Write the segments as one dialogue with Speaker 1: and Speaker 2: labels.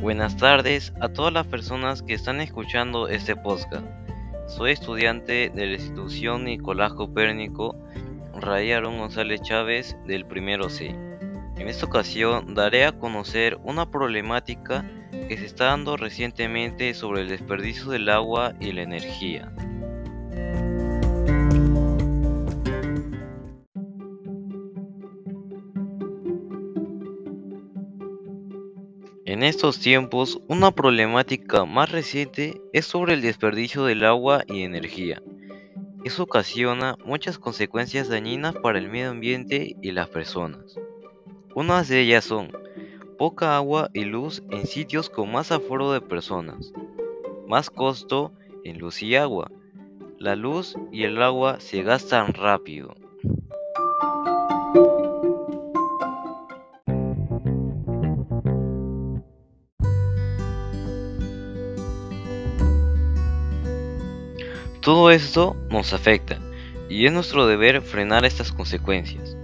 Speaker 1: Buenas tardes a todas las personas que están escuchando este podcast. Soy estudiante de la institución Nicolás Copérnico Ray Aaron González Chávez del primero C. En esta ocasión daré a conocer una problemática que se está dando recientemente sobre el desperdicio del agua y la energía. En estos tiempos, una problemática más reciente es sobre el desperdicio del agua y energía. Eso ocasiona muchas consecuencias dañinas para el medio ambiente y las personas. Unas de ellas son poca agua y luz en sitios con más aforo de personas, más costo en luz y agua. La luz y el agua se gastan rápido. Todo esto nos afecta y es nuestro deber frenar estas consecuencias.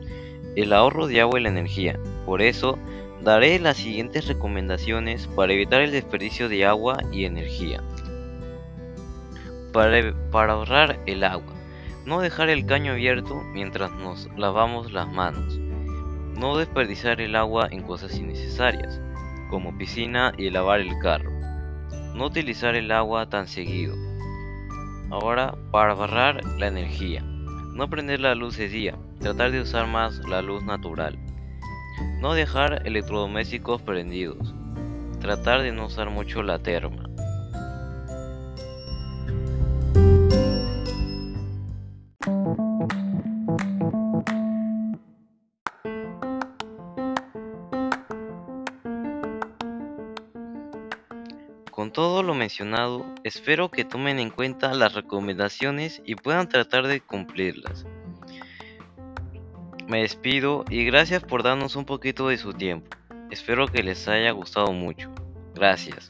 Speaker 1: El ahorro de agua y la energía. Por eso, daré las siguientes recomendaciones para evitar el desperdicio de agua y energía. Para, para, ahorrar el agua. No dejar el caño abierto mientras nos lavamos las manos. No desperdiciar el agua en cosas innecesarias, como piscina y lavar el carro. No utilizar el agua tan seguido Ahora, para ahorrar la energía. No prender la luz de día, tratar de usar más la luz natural. No dejar electrodomésticos prendidos. Tratar de no usar mucho la terma. Con todo lo mencionado, espero que tomen en cuenta las recomendaciones y puedan tratar de cumplirlas. Me despido y gracias por darnos un poquito de su tiempo. Espero que les haya gustado mucho. Gracias.